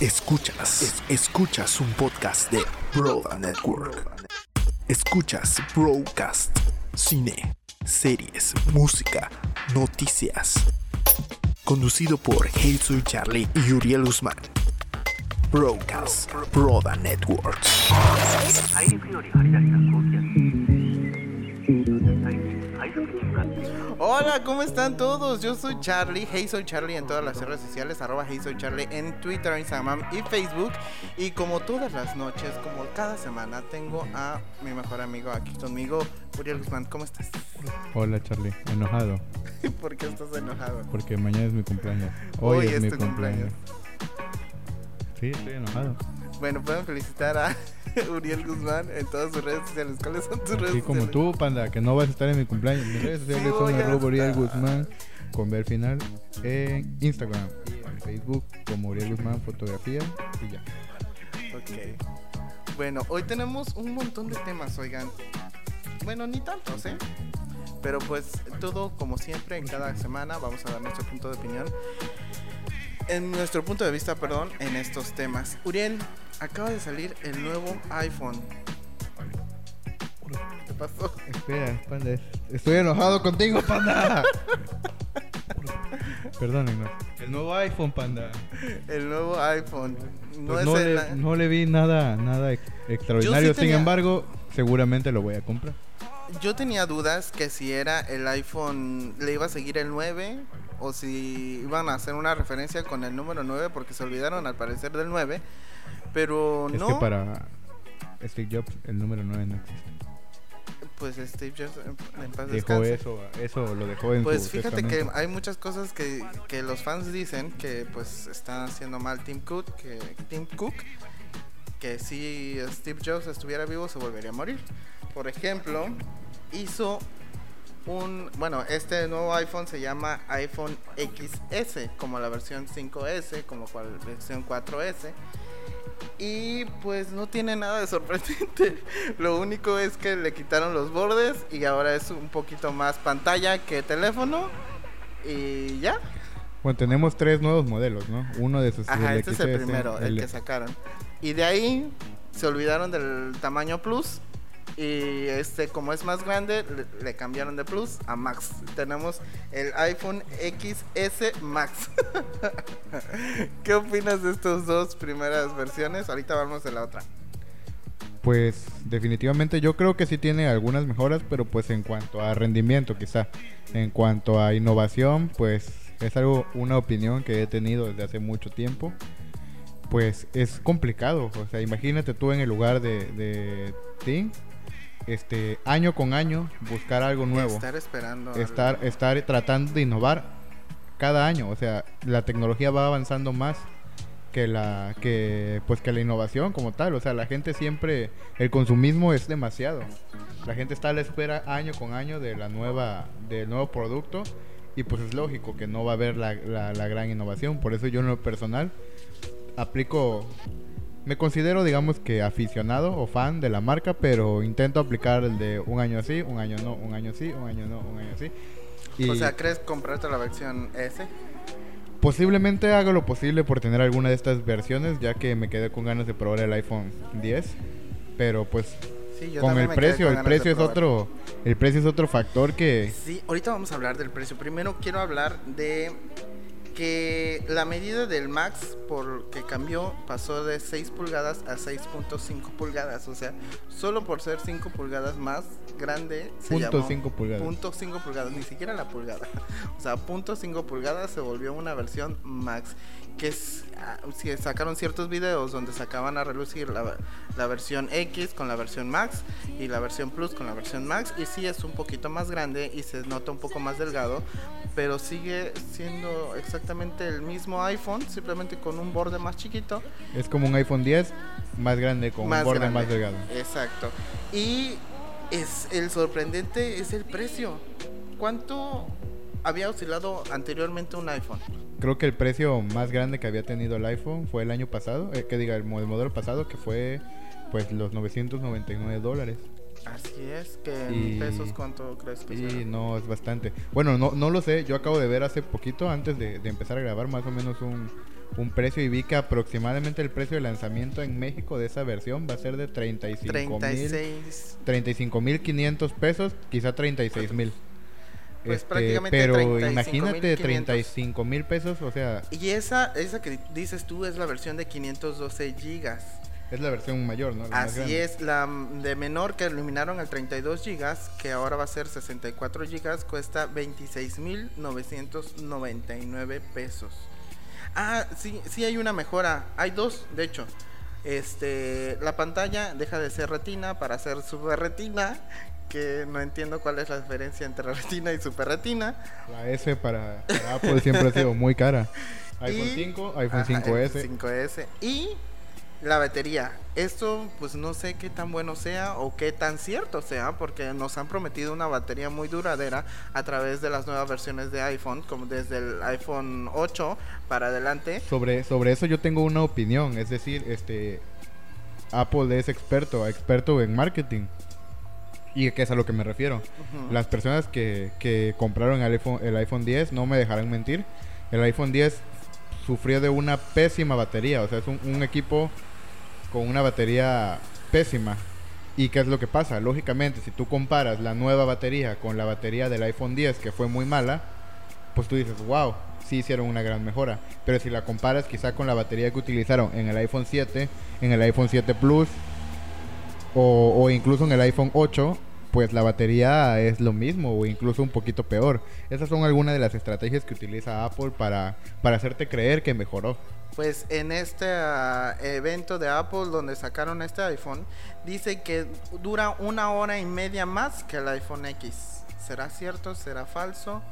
Escuchas, es- escuchas un podcast de Broda Network. Escuchas Broadcast, cine, series, música, noticias. Conducido por Soy Charlie y Uriel Guzmán. Broadcast, Broda Network. ¿Cómo están todos? Yo soy Charlie, Hey Soy Charlie en todas las redes sociales, arroba Hey Soy Charlie en Twitter, Instagram y Facebook. Y como todas las noches, como cada semana, tengo a mi mejor amigo aquí conmigo, Uriel Guzmán. ¿Cómo estás? Hola Charlie, enojado ¿Por qué estás enojado? porque mañana es mi cumpleaños. Hoy Hoy, es es, mi tu cumpleaños. Sí, estoy enojado. Bueno, pueden felicitar a Uriel Guzmán en todas sus redes sociales. ¿Cuáles son tus redes Así como sociales? tú, panda, que no vas a estar en mi cumpleaños. Mis redes sociales Sí, son arroba Uriel. Guzmán con ver final en Instagram y en Facebook como Uriel Guzmán Fotografía y ya. Ok. Bueno, hoy tenemos un montón de temas, oigan. Bueno, ni tantos, ¿eh? Pero pues todo como siempre, en cada semana vamos a dar nuestro punto de opinión. En nuestro punto de vista, perdón, en estos temas. Uriel, acaba de salir el nuevo iPhone. ¿Qué pasó? Espera, panda, es- estoy enojado contigo, panda. Perdónenme. El nuevo iPhone, panda. El nuevo iPhone. No Pues no, le, no le vi nada, nada ex- extraordinario. Sin tenía- embargo, seguramente lo voy a comprar. Yo tenía dudas que si era el iPhone, le iba a seguir el 9 o si iban a hacer una referencia con el número 9 porque se olvidaron al parecer del 9. Pero Es no, que para Steve Jobs el número 9 no existe. pues Steve Jobs en- paz Dejó eso, eso lo dejó en Pues su fíjate que hay muchas cosas que, que los fans dicen que pues están haciendo mal Tim Cook, que Tim Cook, que si Steve Jobs estuviera vivo se volvería a morir. Por ejemplo, hizo un, bueno, este nuevo iPhone se llama iPhone XS, como la versión 5S, como la versión 4S. Y pues no tiene nada de sorprendente. Lo único es que le quitaron los bordes y ahora es un poquito más pantalla que teléfono. Y ya. Bueno, tenemos tres nuevos modelos, ¿no? Uno de esos Ajá, el este es el primero, el que sacaron. Y de ahí se olvidaron del tamaño Plus. Y este, como es más grande, le, cambiaron de Plus a Max. Tenemos el iPhone XS Max. ¿Qué opinas de estas dos primeras versiones? Ahorita vamos de la otra. Pues definitivamente yo creo que sí tiene algunas mejoras, pero pues en cuanto a rendimiento quizá, en cuanto a innovación, pues es algo, una opinión que he tenido desde hace mucho tiempo. Pues es complicado, o sea, imagínate tú en el lugar de, de Tim, este, año con año, buscar algo nuevo. Estar esperando. estar, estar tratando de innovar cada año. O sea, la tecnología va avanzando más que la que pues que la innovación como tal. O sea, la gente siempre el consumismo es demasiado. La gente está a la espera año con año de la nueva del nuevo producto y pues es lógico que no va a haber la, la- la gran innovación. Por eso yo en lo personal aplico me considero, digamos que aficionado o fan de la marca, pero intento aplicar el de un año así, un año no, un año sí, un año no, un año así. Y O sea, ¿crees comprarte la versión S? posiblemente haga lo posible por tener alguna de estas versiones, ya que me quedé con ganas de probar el iPhone 10. Pero pues Sí, con el precio, con el precio es otro, el precio es otro factor que Sí, ahorita vamos a hablar del precio. Primero quiero hablar de que la medida del Max por que cambió pasó de 6 pulgadas a 6.5 pulgadas, o sea, solo por ser 5 pulgadas más grande se Punto llamó cinco pulgadas. Punto 5 pulgadas, ni siquiera la pulgada. O sea, punto 5 pulgadas se volvió una versión Max que ah, sacaron ciertos videos donde sacaban a relucir la, la versión X con la versión Max y la versión Plus con la versión Max y sí es un poquito más grande y se nota un poco más delgado pero sigue siendo exactamente el mismo iPhone simplemente con un borde más chiquito es como un iPhone 10 más grande con más un borde grande. más delgado. exacto y es el sorprendente es el precio ¿cuánto había oscilado anteriormente un iPhone? Creo que el precio más grande que había tenido el iPhone fue el año pasado, eh, que diga el mo- el modelo pasado que fue pues los 999 dólares. Así es, que en pesos cuánto crees que Y no, es bastante. Bueno, no, no lo sé. Yo acabo de ver hace poquito, antes de, de empezar a grabar, más o menos un, un precio. Y vi que aproximadamente el precio de lanzamiento en México de esa versión va a ser de 35 mil. 36 35.500 pesos, quizá 36 mil. Pues prácticamente pero 35,500. imagínate 35 mil pesos, o sea, Y esa, esa que dices tú es la versión de 512 gigas. es la versión mayor, ¿no? La Así es, la de menor que eliminaron el 32 gigas, que ahora va a ser 64 gigas, cuesta 26.999 pesos. Ah, sí, sí hay una mejora. Hay dos, de hecho. Este, la pantalla deja de ser retina para ser super retina, que no entiendo cuál es la diferencia entre retina y super retina. La S para, para Apple siempre ha sido muy cara. iPhone Y- 5, iPhone Ajá, 5S. el 5S. Y la batería. Esto pues no sé qué tan bueno sea o qué tan cierto sea porque nos han prometido una batería muy duradera a través de las nuevas versiones de iPhone, como desde el iPhone 8 para adelante. Sobre, sobre eso yo tengo una opinión, es decir, este Apple es experto, experto en marketing. Y que es a lo que me refiero. Ujú. Las personas que, que compraron el iPhone, el iPhone 10 no me dejarán mentir. El iPhone 10 sufrió de una pésima batería. O sea, es un, un equipo con una batería pésima. ¿Y qué es lo que pasa? Lógicamente, si tú comparas la nueva batería con la batería del iPhone 10, que fue muy mala, pues tú dices, wow, sí hicieron una gran mejora. Pero si la comparas quizá con la batería que utilizaron en el iPhone 7, en el iPhone 7 Plus, o, o incluso en el iPhone 8, pues la batería es lo mismo o incluso un poquito peor. Esas son algunas de las estrategias que utiliza Apple para, para hacerte creer que mejoró. Pues en este ah, evento de Apple donde sacaron este iPhone, dice que dura una hora y media más que el iPhone X. ¿Será cierto? ¿Será falso?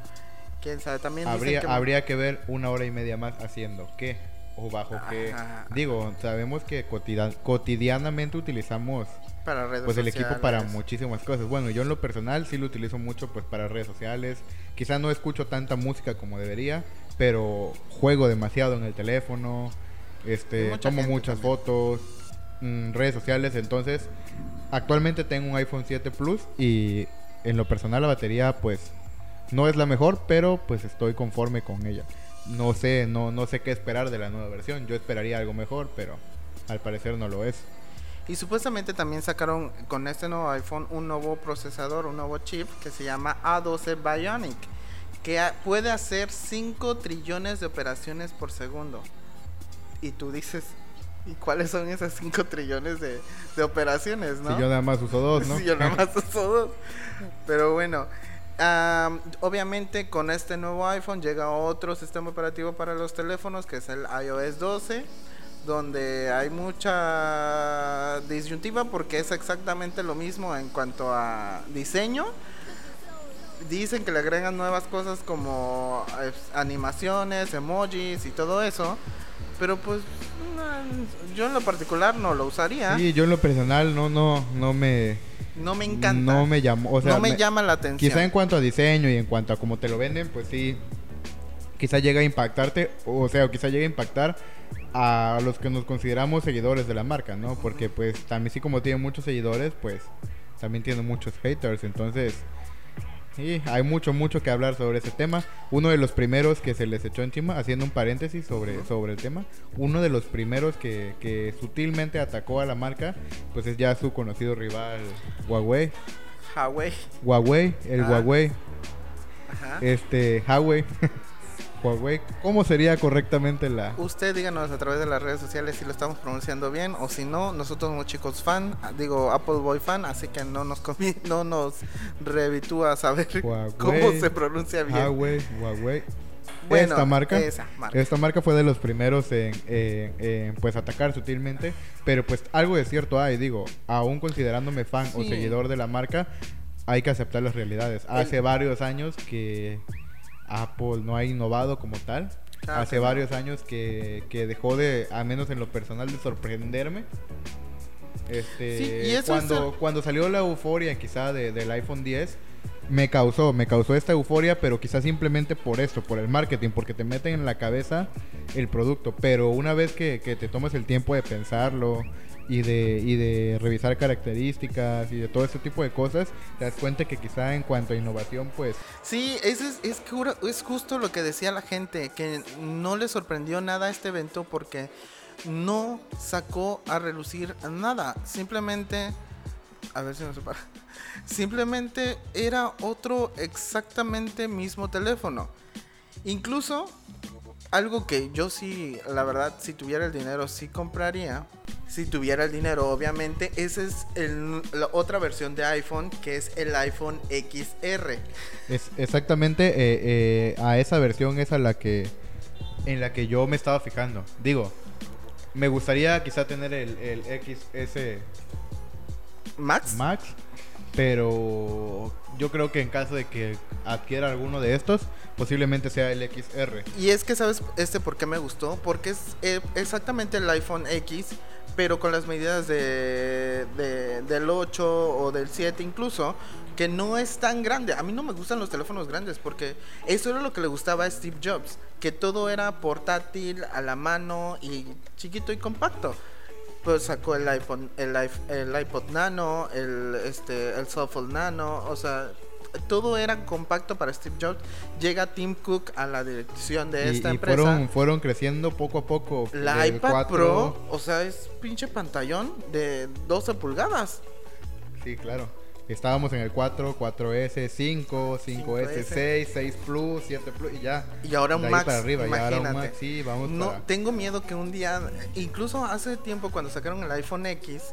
¿Quién sabe? También dicen Habría, que... habría que ver una hora y media más haciendo qué o bajo qué. Ajá. Digo, sabemos que cotidianamente utilizamos para redes pues el equipo para muchísimas cosas. Bueno, yo en lo personal sí lo utilizo mucho pues para redes sociales. Quizá no escucho tanta música como debería, pero juego demasiado en el teléfono. Este, Mucha tomo muchas también. fotos, mm, redes sociales, entonces actualmente tengo un iPhone 7 Plus y en lo personal la batería pues no es la mejor, pero pues estoy conforme con ella. No sé, no no sé qué esperar de la nueva versión. Yo esperaría algo mejor, pero al parecer no lo es. Y supuestamente también sacaron con este nuevo iPhone un nuevo procesador, un nuevo chip que se llama A12 Bionic, que puede hacer 5 trillones de operaciones por segundo. Y tú dices, ¿y cuáles son esas 5 trillones de, de operaciones, no? Si yo nada más uso dos, ¿no? Sí, yo nada más uso dos. Pero bueno, am, obviamente con este nuevo iPhone llega otro sistema operativo para los teléfonos que es el iOS 12, donde hay mucha disyuntiva porque es exactamente lo mismo en cuanto a diseño. Dicen que le agregan nuevas cosas como eh, animaciones, emojis y todo eso. Pero pues yo en lo particular no lo usaría. Sí, yo en lo personal no, no, no me, No me encanta. no me llamó, o sea, no me, me- llama la atención. quizá en cuanto a diseño y en cuanto a cómo te lo venden, pues sí, quizá llega a impactarte, o sea, o quizá llegue a impactar a los que nos consideramos seguidores de la marca, ¿no? Porque pues también sí como tiene muchos seguidores, pues también tiene muchos haters, entonces sí, hay mucho, mucho que hablar sobre ese tema. Uno de los primeros que se les echó encima, haciendo un paréntesis sobre, sobre el tema, uno de los primeros que, que sutilmente atacó a la marca, pues es ya su conocido rival Huawei. Huawei. Huawei, el Ah. Huawei, Ajá. este, Huawei, Huawei, ¿cómo sería correctamente la? Usted díganos a través de las redes sociales si lo estamos pronunciando bien o si no, nosotros somos chicos fan, digo Apple Boy fan, así que no nos convi- no nos revitúa saber Huawei, cómo se pronuncia bien. Huawei, Huawei. Bueno, esta marca, esa marca. esta marca fue de los primeros en, en- en, pues atacar sutilmente, pero pues algo de cierto hay, digo, aún considerándome fan o seguidor de la marca, hay que aceptar las realidades. Hace varios años que Apple no ha innovado como tal. Claro Hace no. varios años que, que dejó de, al menos en lo personal, de sorprenderme. Este, Sí, y eso es cuando, el- cuando salió la euforia quizá de- del iPhone 10, me causó, me causó esta euforia, pero quizás simplemente por esto, por el marketing, porque te meten en la cabeza el producto. Pero una vez que, que te tomas el tiempo de pensarlo y de, y de revisar características y de todo ese tipo de cosas, te das cuenta que quizá en cuanto a innovación, pues Sí, es, es, es, es justo lo que decía la gente, que no le sorprendió nada este evento porque no sacó a relucir nada. Simplemente, a ver si no se para. Simplemente era otro exactamente mismo teléfono. Incluso algo que yo sí, la verdad, si tuviera el dinero, sí compraría. Si tuviera el dinero, obviamente, esa es el- la otra versión de iPhone, que es el iPhone XR. Es exactamente eh, eh, a esa versión es a la que en la que yo me estaba fijando. Digo, me gustaría quizá tener el, el XS Max. Max, pero yo creo que en caso de que adquiera alguno de estos, posiblemente sea el XR. Y es que, ¿sabes este por qué me gustó? Porque es eh, exactamente el iPhone X, pero con las medidas de, de- del 8 o del 7 incluso, que no es tan grande. A mí no me gustan los teléfonos grandes porque eso era lo que le gustaba a Steve Jobs, que todo era portátil, a la mano y chiquito y compacto. Pues sacó el iPhone, el, el iPod Nano, el este, el Nano, o sea, todo era compacto para Steve Jobs. Llega Tim Cook a la dirección de Y, esta y empresa. fueron, fueron creciendo poco a poco. la iPad 4 Pro, o sea, es pinche pantallón de 12 pulgadas. Sí, claro. Estábamos en el 4, 4S, 5, 5S, 6, 6 Plus, 7 Plus y ya. Y ahora un Max, para arriba, y ahora un imagínate. Max, sí, vamos no, para- tengo miedo que un día, incluso hace tiempo cuando sacaron el iPhone X,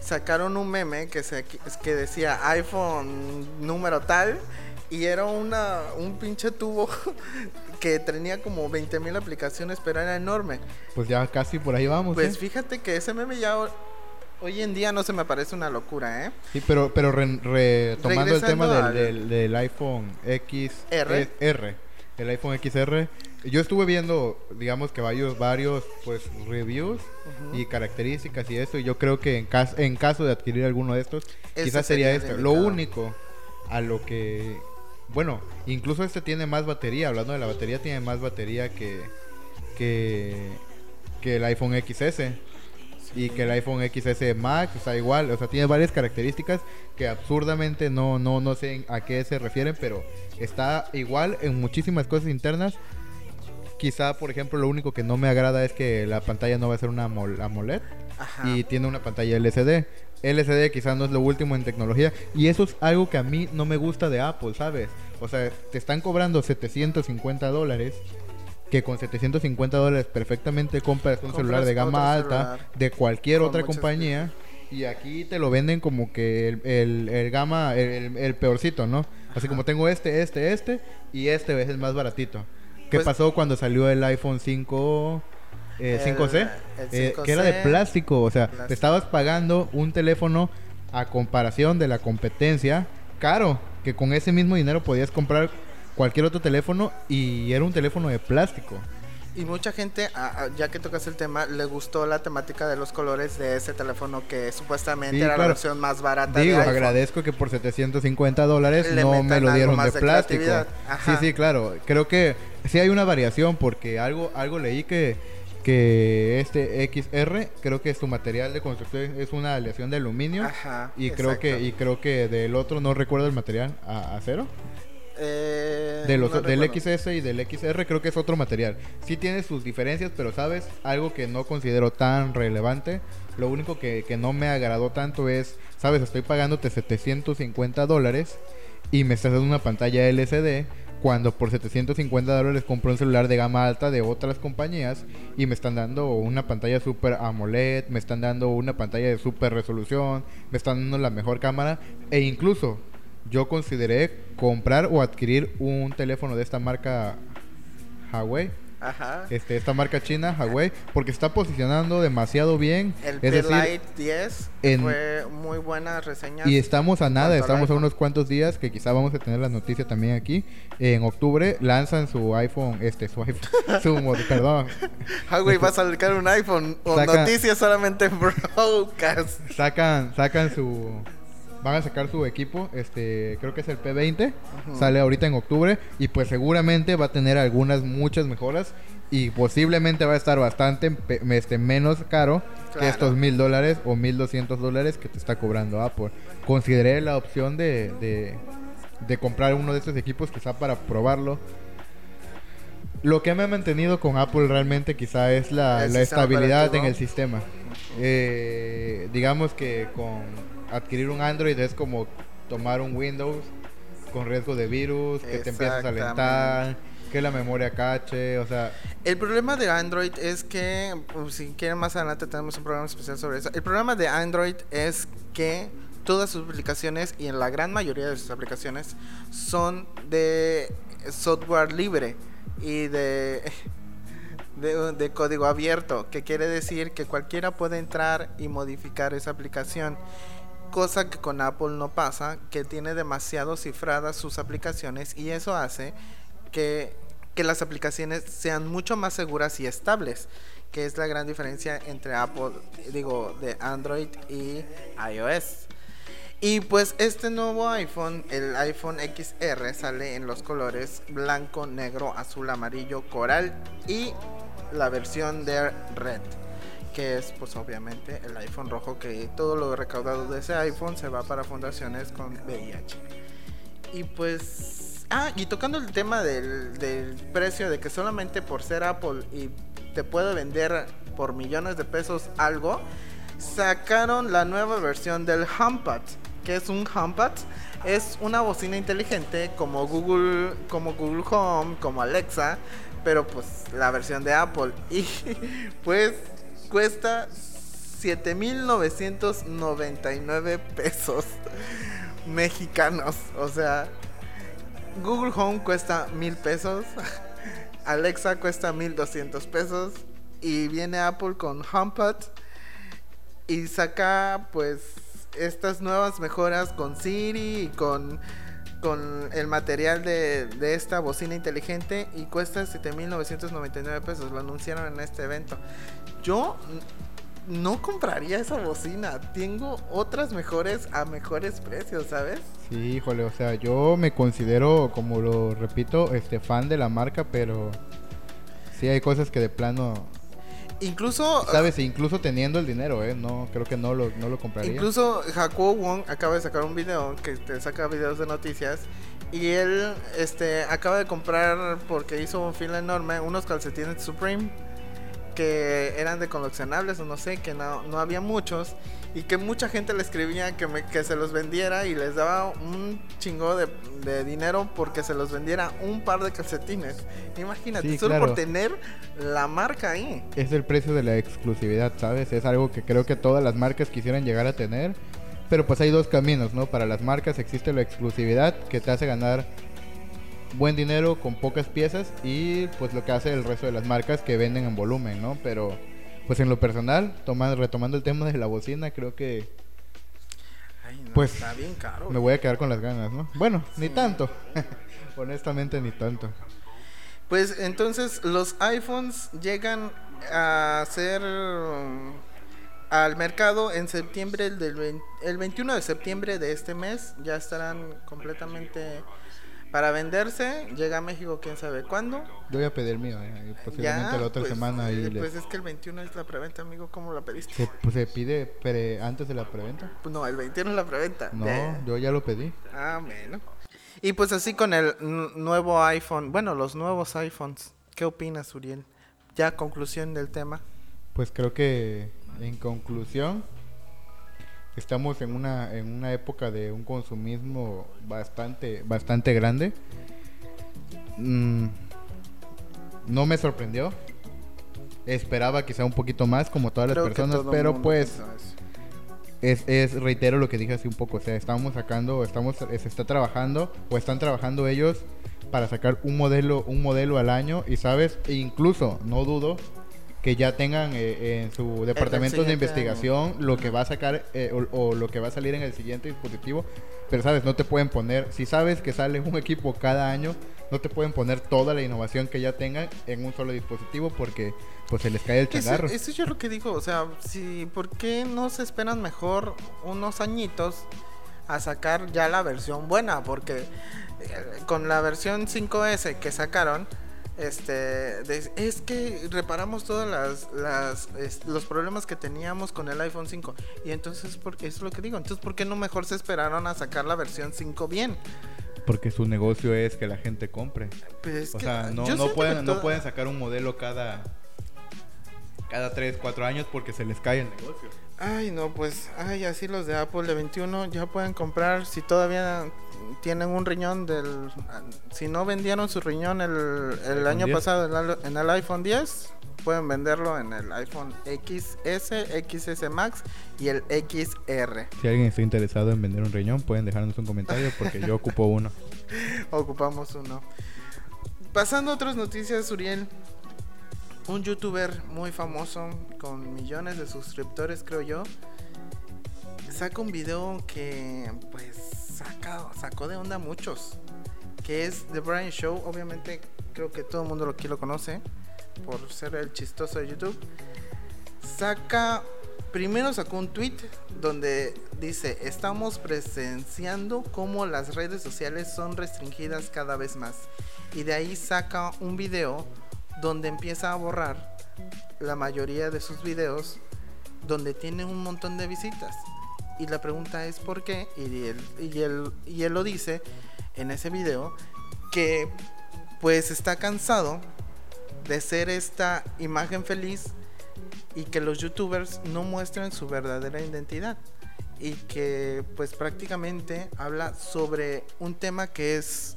sacaron un meme que se que decía iPhone número tal y era una un pinche tubo que tenía como 20 mil aplicaciones, pero era enorme. Pues ya casi por ahí vamos. Pues ¿eh? fíjate que ese meme ya hoy en día no se me parece una locura, ¿eh? Sí, pero, pero re- retomando el tema del, del, del iPhone XR, R. R, el iPhone XR, yo estuve viendo, digamos que varios, varios pues reviews y características y eso, y yo creo que en, cas- en caso de adquirir alguno de estos, quizás sería este. Lo único a lo que, bueno, incluso este tiene más batería, hablando de la batería, tiene más batería que, que, que el iPhone XS y que el iPhone XS Max, sea, igual, o sea, tiene varias características que absurdamente no, no, no sé a qué se refieren, pero está igual en muchísimas cosas internas. Quizá, por ejemplo, lo único que no me agrada es que la pantalla no va a ser una AMOL- AMOLED Ajá. y tiene una pantalla LCD. LCD quizás no es lo último en tecnología y eso es algo que a mí no me gusta de Apple, ¿sabes? O sea, te están cobrando 750 dólares que con 750 dólares perfectamente compras un celular de gama alta de cualquier otra compañía y aquí te lo venden como que el, el, el gama, el, el- peorcito, ¿no? Así como tengo este, este, este y este es el más baratito. ¿Qué Pues- pasó cuando salió el iPhone 5? eh, El- 5C, el eh, que era de 5C, plástico, o sea, plástico. te estabas pagando un teléfono a comparación de la competencia caro, que con ese mismo dinero podías comprar cualquier otro teléfono y era un teléfono de plástico. Y mucha gente, ya que tocas el tema, le gustó la temática de los colores de ese teléfono que supuestamente Sí, era claro. la versión más barata Digo, de iPhone. agradezco que por 750 dólares Le no me lo dieron de de plástico. Sí, sí, claro. Creo que sí hay una variación porque algo, algo leí que, que este XR, creo que su material de construcción es una aleación de aluminio. Ajá, y creo que y creo que del otro no recuerdo el material a acero Eh, de los no del recuerdo. XS y del XR creo que es otro material. Sí tiene sus diferencias pero sabes algo que no considero tan relevante. Lo único que, que no me agradó tanto es sabes estoy pagándote 750 dólares y me estás dando una pantalla LCD cuando por 750 dólares compro un celular de gama alta de otras compañías y me están dando una pantalla super AMOLED, me están dando una pantalla de super resolución, me están dando la mejor cámara e incluso yo consideré comprar o adquirir un teléfono de esta marca Huawei, Ajá. este, esta marca china Huawei, porque está posicionando demasiado bien. El es P decir, Lite 10 en- fue muy buena reseña. y estamos a nada, estamos a unos cuantos días que quizá vamos a tener la noticia también aquí. En octubre lanzan su iPhone, este, su iPhone, su perdón, Huawei va a sacar un iPhone o noticias solamente en broadcast. sacan, sacan su van a sacar su equipo, este, creo que es el P20, sale ahorita en octubre y pues seguramente va a tener algunas muchas mejoras y posiblemente va a estar bastante este, menos caro que estos mil dólares o mil doscientos dólares que te está cobrando Apple. Consideré la opción de, de, de comprar uno de estos equipos quizá para probarlo. Lo que me ha mantenido con Apple realmente quizá es la, estabilidad en el sistema. Eh, digamos que con adquirir un Android es como tomar un Windows con riesgo de virus, que te empiezas a alentar, que la memoria cache, o sea, El problema de Android es que, pues, si quieren más adelante tenemos un programa especial sobre eso. El problema de Android es que todas sus aplicaciones y en la gran mayoría de sus aplicaciones son de software libre y de, de, de código abierto, que quiere decir que cualquiera puede entrar y modificar esa aplicación. Cosa que con Apple no pasa, que tiene demasiado cifradas sus aplicaciones y eso hace que, que las aplicaciones sean mucho más seguras y estables, que es la gran diferencia entre Apple, digo, de Android y iOS. Y pues este nuevo iPhone, el iPhone XR, sale en los colores blanco, negro, azul, amarillo, coral y la versión de red, que es pues obviamente el iPhone rojo, que todo lo recaudado de ese iPhone se va para fundaciones con VIH. Y pues... Ah, y tocando el tema del, del precio, de que solamente por ser Apple y te puede vender por millones de pesos algo, sacaron la nueva versión del HomePod, que es un HomePod, es una bocina inteligente como Google, como Google Home, como Alexa, pero pues la versión de Apple. Y pues cuesta 7.999 pesos mexicanos, o sea, Google Home cuesta mil pesos, Alexa cuesta 1200 pesos y viene Apple con HomePod y saca pues estas nuevas mejoras con Siri y con, con el material de, de esta bocina inteligente y cuesta 7.999 pesos. Lo anunciaron en este evento. Yo no compraría esa bocina. Tengo otras mejores a mejores precios, ¿sabes? Sí, híjole, o sea, yo me considero, como lo repito, este fan de la marca, pero sí hay cosas que de plano, Incluso sabes, incluso teniendo el dinero, eh, no creo que no lo no lo compraría. Incluso Jacobo Wong acaba de sacar un video que te saca videos de noticias y él este acaba de comprar porque hizo un fila enorme unos calcetines Supreme que eran de coleccionables o no sé, que no, no había muchos y que mucha gente le escribía que, me, que se los vendiera y les daba un chingo de, de dinero porque se los vendiera un par de calcetines. Imagínate, Sí, solo claro. por tener la marca ahí. es el precio de la exclusividad, ¿sabes? Es algo que creo que todas las marcas quisieran llegar a tener. Pero pues hay dos caminos, ¿no? Para las marcas existe la exclusividad que te hace ganar buen dinero con pocas piezas y pues lo que hace el resto de las marcas que venden en volumen, ¿no? Pero pues en lo personal, tomando, retomando el tema de la bocina, creo que Ay, no, Pues, está bien caro. me voy a quedar con las ganas, ¿no? Bueno, ni tanto. Honestamente, ni tanto. Pues entonces los iPhones llegan a ser um, al mercado en septiembre del vein- el 21 de septiembre de este mes ya estarán completamente para venderse. Llega a México quién sabe cuándo. Yo voy a pedir mío, eh, posiblemente la otra pues, semana ahí eh, pues es que el 21 es la preventa, amigo, ¿cómo la pediste? se, pues, se pide pre- antes de la preventa. Pues no, el 21 es la preventa. No, De- yo ya lo pedí. Ah, bueno. Y pues así con el nuevo iPhone, bueno, los nuevos iPhones. ¿Qué opinas, Uriel? Ya conclusión del tema. Pues creo que en conclusión estamos en una en una época de un consumismo bastante bastante grande. Mm, no me sorprendió. Esperaba quizá un poquito más como todas las Creo personas, pero pues es, es reitero lo que dije hace un poco, o sea, estamos sacando, estamos se está trabajando o están trabajando ellos para sacar un modelo un modelo al año y sabes, e incluso no dudo que ya tengan eh, en su departamento de investigación lo que va a sacar eh, o, o lo que va a salir en el siguiente dispositivo, pero sabes, no te pueden poner, si sabes que sale un equipo cada año, no te pueden poner toda la innovación que ya tengan en un solo dispositivo porque pues se les cae el Eso, changarro. eso es yo lo que digo, o sea, si, ¿por qué no se esperan mejor unos añitos a sacar ya la versión buena, porque eh, con la versión 5S que sacaron, este de- es que reparamos todas las, las es- los problemas que teníamos con el iPhone 5 y entonces porque es lo que digo entonces por qué no mejor se esperaron a sacar la versión 5 bien Porque su negocio es que la gente compre. Pues es O sea, no, no pueden, no pueden sacar un modelo cada cada 3, 4 años porque se les cae el negocio. Ay, no, pues, ay, así los de Apple de 21 ya pueden comprar si todavía tienen un riñón del... Si no vendieron su riñón el, el año 10. pasado en el, en el iPhone 10, pueden venderlo en el iPhone XS, XS Max y el XR. Si alguien está interesado en vender un riñón, pueden dejarnos un comentario porque yo ocupo uno. Ocupamos uno. Pasando a otras noticias, Uriel. Un youtuber muy famoso con millones de suscriptores, creo yo, saca un video que pues saca, sacó de onda a muchos. Que es The Brian Show. Obviamente creo que todo el mundo aquí lo conoce por ser el chistoso de YouTube. Saca, primero sacó un tweet donde dice, estamos presenciando cómo las redes sociales son restringidas cada vez más. Y de ahí saca un video donde empieza a borrar la mayoría de sus videos donde tiene un montón de visitas. Y la pregunta es por qué. Y él, y él, y él lo dice en ese video que pues está cansado de ser esta imagen feliz y que los youtubers no muestren su verdadera identidad y que pues prácticamente habla sobre un tema que es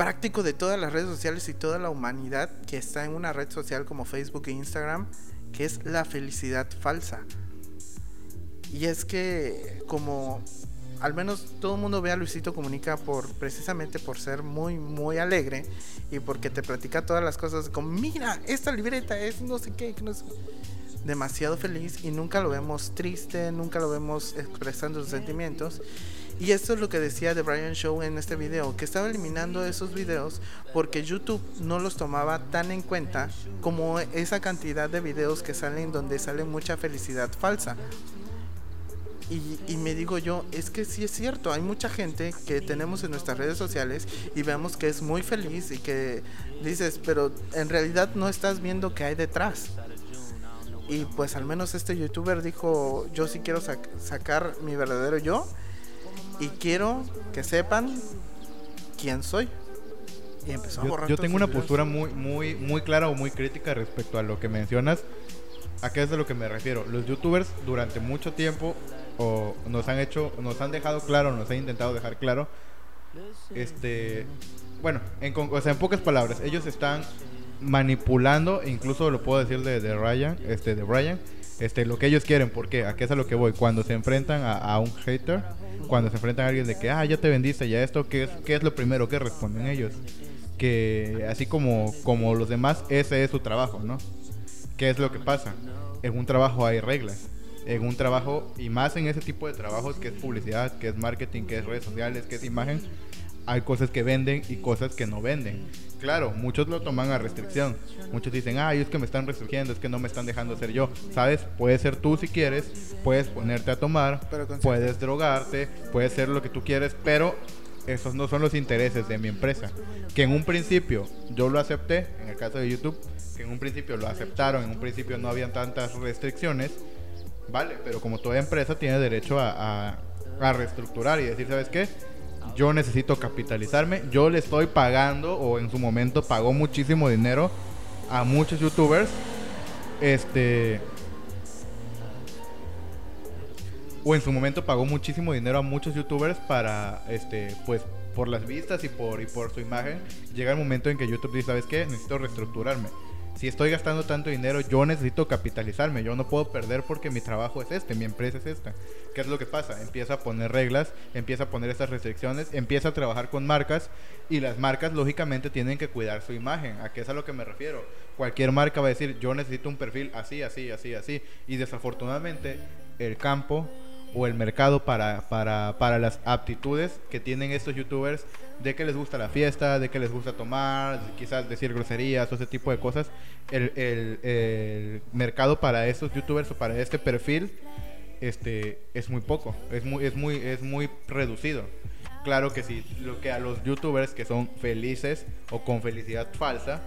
práctico de todas las redes sociales y toda la humanidad que está en una red social como Facebook e Instagram, que es la felicidad falsa. Y es que como al menos todo el mundo ve a Luisito Comunica por precisamente por ser muy muy alegre y porque te platica todas las cosas como mira, esta libreta es no sé qué, no sé demasiado feliz y nunca lo vemos triste, nunca lo vemos expresando sus sentimientos. Y esto es lo que decía The Brian Show en este video, que estaba eliminando esos videos porque YouTube no los tomaba tan en cuenta como esa cantidad de videos que salen donde sale mucha felicidad falsa. Y, y me digo yo, es que sí es cierto, hay mucha gente que tenemos en nuestras redes sociales y vemos que es muy feliz y que dices, pero en realidad no estás viendo qué hay detrás. Y pues al menos este youtuber dijo, yo sí quiero sac- sacar mi verdadero yo y quiero que sepan quién soy. Y empezó a Yo, yo tengo una postura muy, muy, muy clara o muy crítica respecto a lo que mencionas. ¿A qué es de lo que me refiero? Los youtubers durante mucho tiempo o nos han hecho, nos han dejado claro, nos han intentado dejar claro, este, bueno, en, o sea, en pocas palabras, ellos están manipulando, incluso lo puedo decir de, de Ryan, este, de Brian, este, lo que ellos quieren, ¿por qué? ¿A qué es a lo que voy? Cuando se enfrentan a, a un hater, cuando se enfrentan a alguien de que, ah, ya te vendiste, ya esto, ¿qué es, qué es lo primero que responden ellos? Que así como, como los demás, ese es su trabajo, ¿no? ¿Qué es lo que pasa? En un trabajo hay reglas. En un trabajo, y más en ese tipo de trabajos que es publicidad, que es marketing, que es redes sociales, que es imagen, hay cosas que venden y cosas que no venden. Claro, muchos lo toman a restricción. Muchos dicen, ay, es que me están restringiendo, es que no me están dejando ser yo. ¿Sabes? Puedes ser tú si quieres, puedes ponerte a tomar, puedes drogarte, puedes ser lo que tú quieres, pero esos no son los intereses de mi empresa. Que en un principio yo lo acepté, en el caso de YouTube, que en un principio lo aceptaron, en un principio no habían tantas restricciones, vale, pero como toda empresa tiene derecho a, a- a reestructurar y decir, ¿sabes qué? Yo necesito capitalizarme, yo le estoy pagando o en su momento pagó muchísimo dinero a muchos youtubers, este o en su momento pagó muchísimo dinero a muchos youtubers para este pues por las vistas y por y por su imagen. Llega el momento en que YouTube dice sabes qué necesito reestructurarme si estoy gastando tanto dinero yo necesito capitalizarme yo no puedo perder porque mi trabajo es este mi empresa es esta. Qué es lo que pasa empieza a poner reglas empieza a poner estas restricciones empieza a trabajar con marcas y las marcas lógicamente tienen que cuidar su imagen. A qué es a lo que me refiero cualquier marca va a decir yo necesito un perfil así así así así y desafortunadamente el campo o el mercado para, para, para las aptitudes que tienen estos youtubers de que les gusta la fiesta, de que les gusta tomar, quizás decir groserías o ese tipo de cosas. El, el- el mercado para estos youtubers o para este perfil este es muy poco, es muy es muy es muy reducido. Claro que sí, lo que a los youtubers que son felices o con felicidad falsa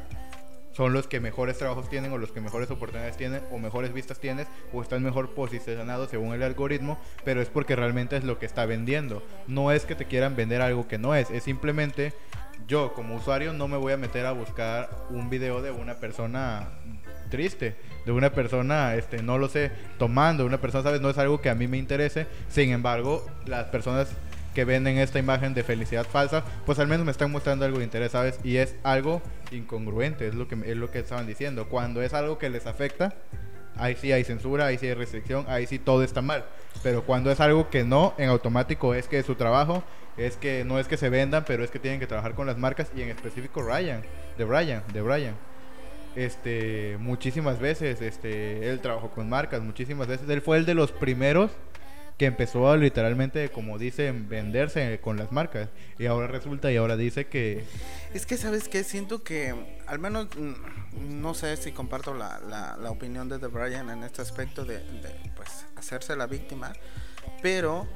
son los que mejores trabajos tienen o los que mejores oportunidades tienen o mejores vistas tienes o están mejor posicionados según el algoritmo, pero es porque realmente es lo que está vendiendo. No es que te quieran vender algo que no es, es simplemente yo como usuario no me voy a meter a buscar un video de una persona triste, de una persona, este, no lo sé, tomando, una persona, ¿sabes? No es algo que a mí me interese. Sin embargo, las personas que venden esta imagen de felicidad falsa, pues al menos me están mostrando algo de interés, ¿sabes? Y es algo incongruente, es lo que, es lo que estaban diciendo. Cuando es algo que les afecta, ahí sí hay censura, ahí sí hay restricción, ahí sí todo está mal. Pero cuando es algo que no, en automático es que su trabajo es que no es que se vendan, pero es que tienen que trabajar con las marcas y en específico Ryan, de Ryan, de Ryan. Este, muchísimas veces, este, él trabajó con marcas, muchísimas veces. Él fue el de los primeros que empezó literalmente, como dicen, venderse con las marcas. Y ahora resulta y ahora dice que... Es que, ¿sabes qué? Siento que, al menos, mm, no sé si comparto la, la, la opinión de The Brian en este aspecto de, de, pues, hacerse la víctima, pero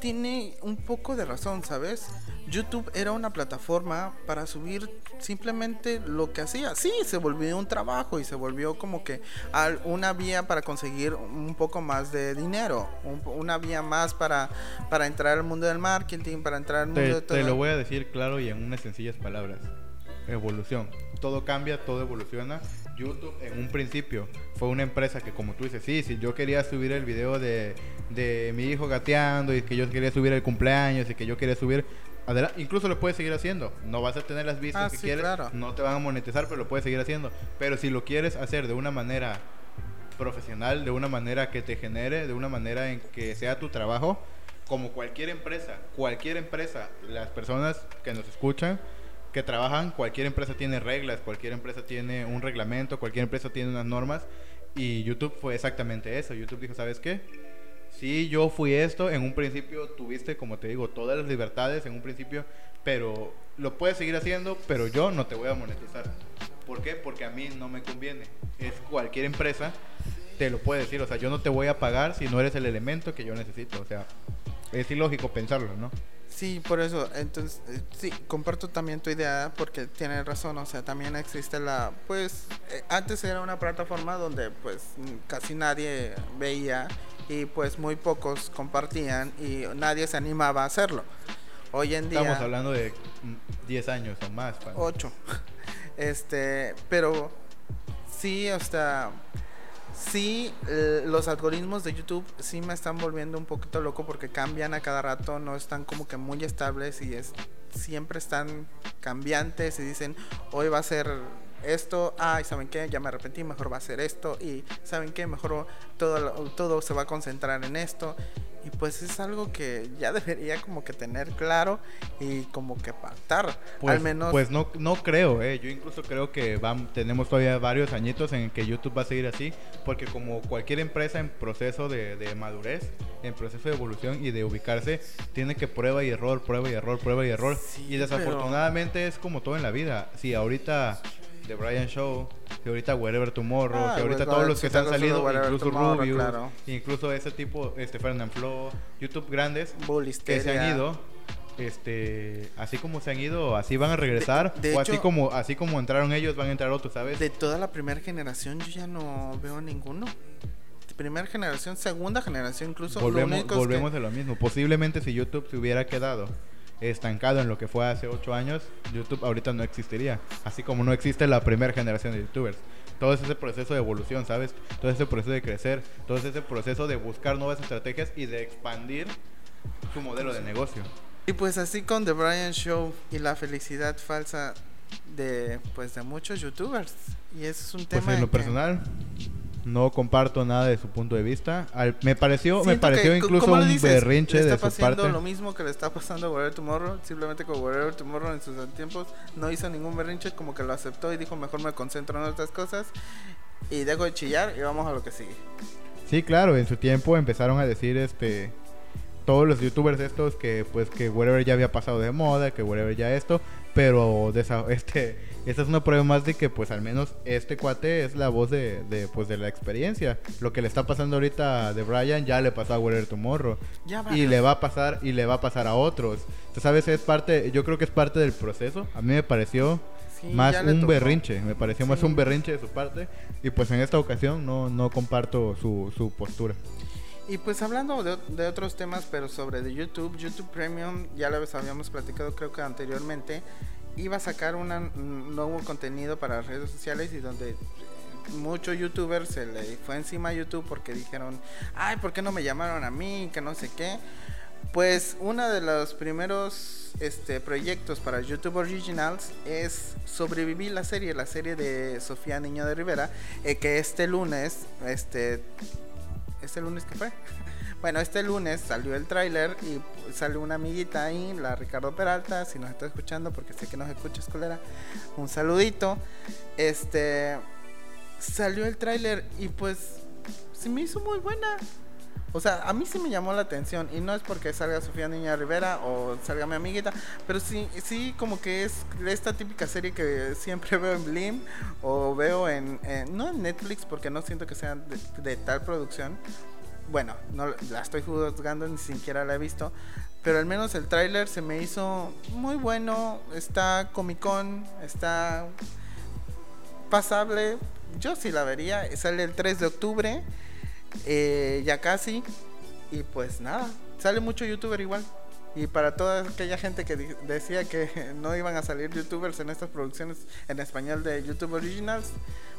tiene un poco de razón, ¿sabes? YouTube era una plataforma para subir simplemente lo que hacía. Sí, se volvió un trabajo y se volvió como que una vía para conseguir un poco más de dinero, una vía más para, para entrar al mundo del marketing, para entrar al mundo te, de todo. Te lo voy a decir claro y en unas sencillas palabras. Evolución. Todo cambia, todo evoluciona. YouTube en un principio fue una empresa que como tú dices, sí, si yo quería subir el video de, de mi hijo gateando y que yo quería subir el cumpleaños y que yo quería subir Adelante, incluso lo puedes seguir haciendo. No vas a tener las vistas Ah, que sí, quieres. claro. No te van a monetizar, pero lo puedes seguir haciendo. Pero si lo quieres hacer de una manera profesional, de una manera que te genere, de una manera en que sea tu trabajo, como cualquier empresa, cualquier empresa, las personas que nos escuchan, que trabajan, cualquier empresa tiene reglas, cualquier empresa tiene un reglamento, cualquier empresa tiene unas normas. Y YouTube fue exactamente eso. YouTube dijo, ¿sabes qué? Sí, yo fui esto. En un principio tuviste, como te digo, todas las libertades en un principio, pero lo puedes seguir haciendo, pero yo no te voy a monetizar. ¿Por qué? Porque a mí no me conviene. Es cualquier empresa te lo puede decir. O sea, yo no te voy a pagar si no eres el elemento que yo necesito. O sea, es ilógico pensarlo, ¿no? Sí, por eso, entonces, eh, sí, comparto también tu idea porque tienes razón, o sea, también existe la, pues, eh, antes era una plataforma donde pues casi nadie veía y pues muy pocos compartían y nadie se animaba a hacerlo. Hoy en día... Estamos hablando de mm, 10 años o más. Juan. 8. Este, pero sí, o sea, sí, eh, los algoritmos de YouTube sí me están volviendo un poquito loco porque cambian a cada rato, no están como que muy estables y es siempre están cambiantes y dicen, hoy va a ser esto, ay, ¿saben qué? Ya me arrepentí, mejor va a ser esto y ¿saben qué? Mejor todo, todo se va a concentrar en esto y pues es algo que ya debería como que tener claro y como que pactar, Pues, al menos pues no, no creo, eh. Yo incluso creo que vam- tenemos todavía varios añitos en que YouTube va a seguir así, porque como cualquier empresa en proceso de, de madurez, en proceso de evolución y de ubicarse, tiene que prueba y error, prueba y error, prueba y error. Sí, y desafortunadamente es como todo en la vida. Si ahorita The Brian Show, si ahorita Wherever Tomorrow, Ah, si ahorita pues, todos los que salido, Wherever incluso Tomorrow, Rubius, claro. incluso ese tipo, este Fernand Flo, YouTube grandes, que se han ido este así como se han ido así van a regresar De- de o así como así como entraron ellos van a entrar otros sabes De toda la primera generación yo ya no veo ninguno. Primera generación, segunda generación incluso. lo volvemos es volvemos que- a lo mismo posiblemente si YouTube se hubiera quedado estancado en lo que fue hace ocho años YouTube ahorita no existiría. Así como no existe la primera generación de YouTubers. Todo ese proceso de evolución sabes todo ese proceso de crecer todo ese proceso de buscar nuevas estrategias y de expandir su modelo de negocio. Y pues así con The Brian Show y la felicidad falsa de pues de muchos youtubers. Y ese es un Pues tema en lo que- personal no comparto nada de su punto de vista. Al- me pareció, me pareció que, incluso ¿cómo le un dices? berrinche de está su pasando parte. lo mismo que le está pasando a Whatever Tomorrow. Simplemente con Whatever Tomorrow en sus tiempos no hizo ningún berrinche, como que lo aceptó y dijo mejor me concentro en otras cosas. Y dejo de chillar y vamos a lo que sigue. Sí, claro, en su tiempo empezaron a decir este todos los youtubers estos que pues que whatever ya había pasado de moda, que whatever ya esto, pero desa- este esta es una prueba más de que pues al menos este cuate es la voz de, de pues de la experiencia. Lo que le está pasando ahorita de Brian ya le pasó a Whatever Tomorrow Ya y le va a pasar y le va a pasar a otros. Entonces, sabes, es parte, yo creo que es parte del proceso. A mí me pareció Sí, más un tocó. berrinche, me pareció más un berrinche de su parte y pues en esta ocasión no no comparto su, su postura. Y pues hablando de, de otros temas, pero sobre de YouTube, YouTube Premium, ya lo habíamos platicado creo que anteriormente, iba a sacar un nuevo contenido para las redes sociales y donde muchos youtubers se le fue encima a YouTube porque dijeron, ay, ¿por qué no me llamaron a mí? Que no sé qué. Pues uno de los primeros este, proyectos para YouTube Originals es sobrevivir la serie, la serie de Sofía Niño de Rivera, eh, que este lunes, este, este lunes que fue, bueno, este lunes salió el tráiler y salió una amiguita ahí, la Ricardo Peralta, si nos está escuchando, porque sé que nos escucha escolera, un saludito. Este salió el tráiler y pues se me hizo muy buena. O sea, a mí sí me llamó la atención y no es porque salga Sofía Niña Rivera o salga mi amiguita, pero sí, sí como que es esta típica serie que siempre veo en Blim o veo en, en- no en Netflix porque no siento que sea de, de tal producción. Bueno, no la estoy juzgando, ni siquiera la he visto, pero al menos el tráiler se me hizo muy bueno, está comicón, está pasable. Yo sí la vería. Sale el 3 de octubre. eh, ya casi. Y pues nada. Sale mucho youtuber igual. Y para toda aquella gente que decía que no iban a salir youtubers en estas producciones en español de YouTube Originals,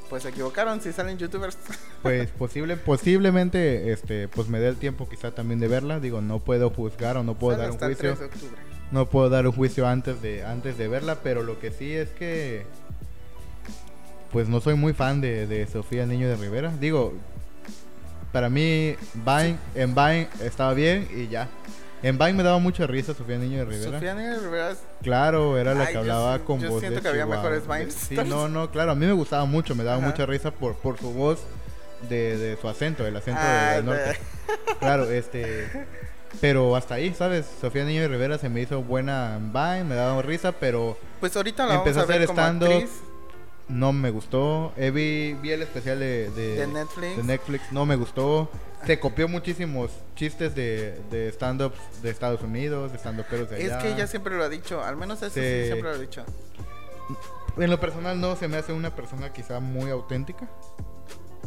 pues se equivocaron si salen youtubers. Pues posible, posiblemente este pues me dé el tiempo quizá también de verla, digo, no puedo juzgar o no puedo Sale dar un juicio. 3 de octubre. No puedo dar un juicio antes de antes de verla, pero lo que sí es que pues no soy muy fan de, de Sofía Niño de Rivera. Digo, para mí Vine, en Vine estaba bien y ya. En Vine me daba mucha risa Sofía Niño de Rivera. Sofía Niño de Rivera Claro, era la Ay, que yo hablaba sí- con yo voz siento de que había Chihuahua. mejores Vine Sí, no, no, claro, a mí me gustaba mucho, me daba Ajá. mucha risa por, por su voz de, de su acento, el acento de- Ay, del norte. Claro, este. Pero hasta ahí, ¿sabes? Sofía Niño de Rivera se me hizo buena en Vine, me daba risa, pero Pues ahorita la Empezó vamos a a hacer stand-up. no me gustó. Eh, vi, vi el especial de, de, de Netflix. de Netflix, no me gustó. Se copió muchísimos chistes de, de stand-ups de Estados Unidos, de stand-uperos de Es allá. que ella siempre lo ha dicho, al menos eso Sí. siempre lo ha dicho. En lo personal no se me hace una persona quizá muy auténtica.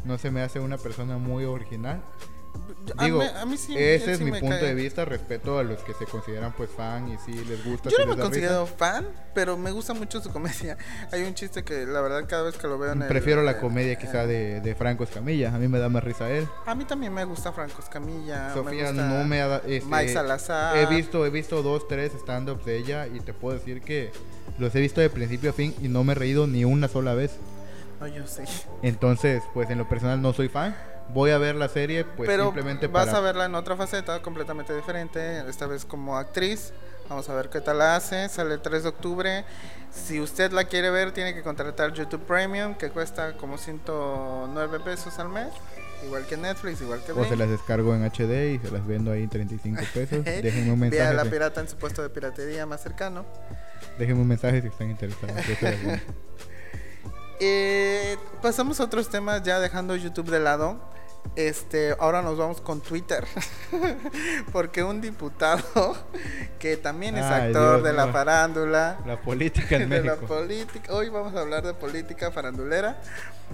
No se me hace una persona muy original. Yo- a Digo, mí- a mí sí- ese es sí mi punto cae. de vista. Respeto a los que se consideran pues fan y si les gusta. Yo no me les da considero risa. fan, pero me gusta mucho su comedia. Hay un chiste que la verdad cada vez que lo veo en el... Prefiero la eh, comedia eh, quizá de, de Franco Escamilla. A mí me da más risa él. A mí también me gusta Franco Escamilla. Sofía me no me ha dado... este, Mike Salazar. He visto, he visto dos, tres stand-ups de ella y te puedo decir que los he visto de principio a fin y no me he reído ni una sola vez. No, yo sí. Entonces, pues en lo personal no soy fan. Voy a ver la serie pues pero simplemente vas para... a verla en otra faceta completamente diferente. Esta vez como actriz. Vamos a ver qué tal la hace. Sale el 3 de octubre. Si usted la quiere ver, tiene que contratar YouTube Premium, que cuesta como 109 pesos al mes. Igual que Netflix, igual que O se las descargo en HD y se las vendo ahí en 35 pesos. Déjenme un Vía mensaje. la si- pirata en su puesto de piratería más cercano. Déjenme un mensaje si están interesados. Eh, pasamos a otros temas ya dejando YouTube de lado. Este, ahora nos vamos con Twitter. Porque un diputado que también es Ay, actor Dios de la farándula, La política en de la política, hoy vamos a hablar de política farandulera.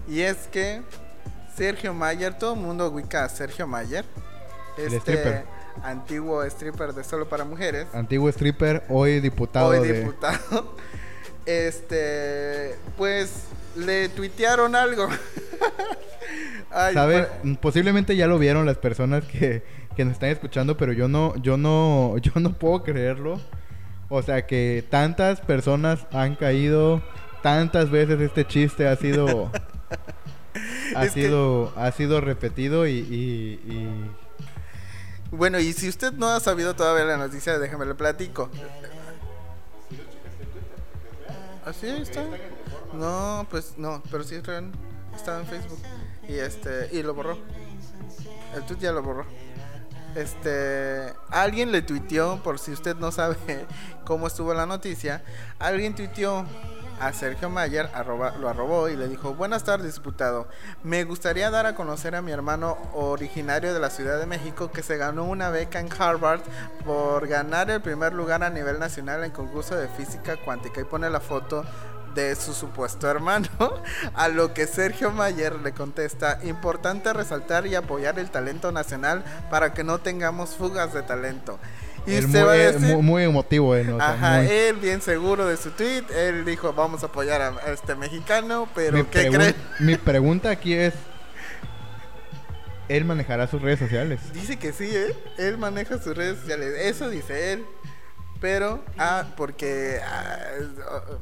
Y es que Sergio Mayer, todo el mundo ubica a Sergio Mayer, El este stripper. antiguo stripper de solo para mujeres Antiguo stripper, hoy diputado hoy de... diputado, este, pues le tuitearon algo. Ay, ¿Sabe? por- Posiblemente ya lo vieron las personas que, que nos están escuchando, pero yo no, yo no, yo no puedo creerlo. O sea que tantas personas han caído, tantas veces este chiste ha sido, ha que- sido, ha sido repetido y, y- y- Bueno, y si usted no ha sabido todavía la noticia, déjeme le platico. ¿Así está? No, pues no, pero sí está en, estaba en Facebook. Y este, y lo borró. El tweet ya lo borró. Este, alguien le tuiteó, por si usted no sabe cómo estuvo la noticia, alguien tuiteó a Sergio Mayer, arroba- lo arrobó y le dijo, buenas tardes, diputado. Me gustaría dar a conocer a mi hermano originario de la Ciudad de México que se ganó una beca en Harvard por ganar el primer lugar a nivel nacional en concurso de física cuántica y pone la foto de su supuesto hermano, a lo que Sergio Mayer le contesta, importante resaltar y apoyar el talento nacional para que no tengamos fugas de talento. Y Él usted muy, va a eh, decir, muy, muy emotivo, él, sea, Ajá, muy- él bien seguro de su tweet, él dijo vamos a apoyar a, este mexicano, pero mi, ¿qué creen? mi pregunta aquí es: ¿él manejará sus redes sociales? Dice que sí, ¿eh? Él maneja sus redes sociales, eso dice él. Pero, ah, porque ah,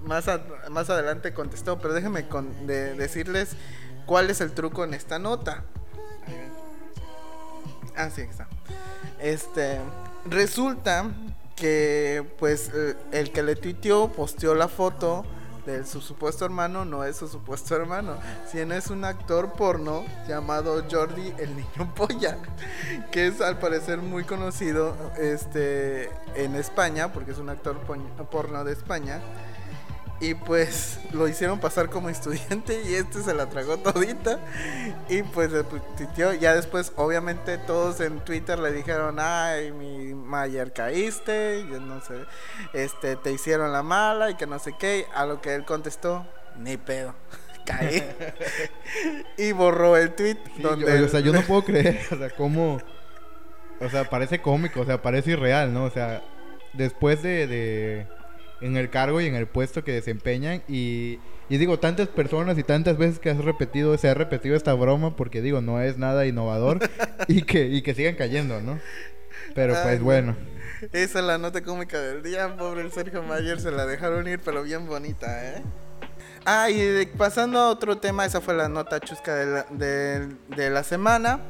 más, a- más adelante contestó, pero déjenme con- de- decirles cuál es el truco en esta nota. Ah, sí, está. Este, resulta que, pues, eh, el que le tuiteó, posteó la foto de su supuesto hermano, no es su supuesto hermano, sino es un actor porno llamado Jordi el Niño Polla, que es al parecer muy conocido este, en España, porque es un actor porno de España. Y pues lo hicieron pasar como estudiante y este se la tragó todita. Y pues le pu- tuiteó. Ya después, obviamente, todos en Twitter le dijeron: Ay, mi Mayer caíste. Yo no sé. Este, te hicieron la mala y que no sé qué. A lo que él contestó: Ni pedo. Caí. y borró el tweet. Sí, donde yo, o sea, yo no puedo creer, o sea, cómo... O sea, parece cómico, o sea, parece irreal, ¿no? O sea, después de... de en el cargo y en el puesto que desempeñan y, y digo, tantas personas y tantas veces que has repetido, se ha repetido esta broma porque digo, no es nada innovador y que, y que sigan cayendo, ¿no? Pero Ay, pues no. bueno, Esa es la nota cómica del día, pobre el Sergio Mayer, se la dejaron ir, pero bien bonita, ¿eh? Ah, y de- pasando a otro tema, esa fue la nota chusca de la, de- de la semana.